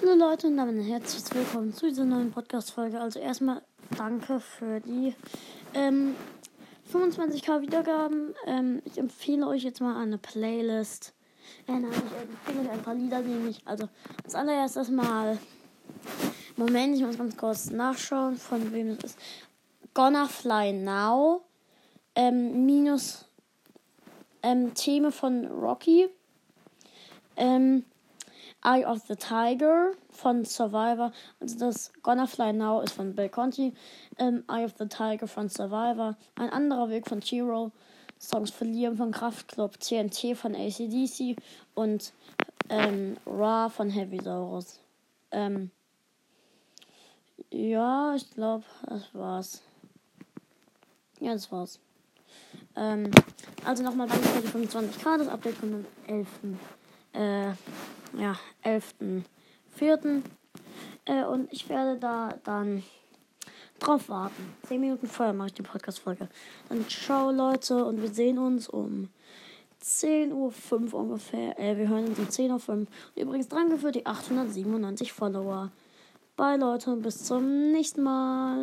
Hallo Leute und damit herzlich willkommen zu dieser neuen Podcast-Folge. Also erstmal danke für die ähm, 25k Wiedergaben. Ähm, ich empfehle euch jetzt mal eine Playlist. Äh, nein, ich empfehle euch ein paar Lieder, nämlich. Also als allererstes mal. Moment, ich muss ganz kurz nachschauen, von wem es ist. Gonna Fly Now. Ähm, minus ähm, Thema von Rocky. Ähm, Eye of the Tiger von Survivor. Also das Gonna Fly Now ist von Bill Conti. Ähm, Eye of the Tiger von Survivor. Ein anderer Weg von Chiro. Songs verlieren von Kraftklub. TNT von ACDC. Und ähm, Ra von Heavy Saurus. Ähm, ja, ich glaube, das war's. Ja, das war's. Ähm, also nochmal danke für die 25k, das Update von dem 11. Äh, ja, 11.04. Äh, und ich werde da dann drauf warten. 10 Minuten vorher mache ich die Podcast-Folge. Dann ciao Leute und wir sehen uns um 10.05 Uhr ungefähr. Äh, wir hören uns um 10.05 Uhr. Übrigens danke für die 897 Follower. Bye Leute und bis zum nächsten Mal.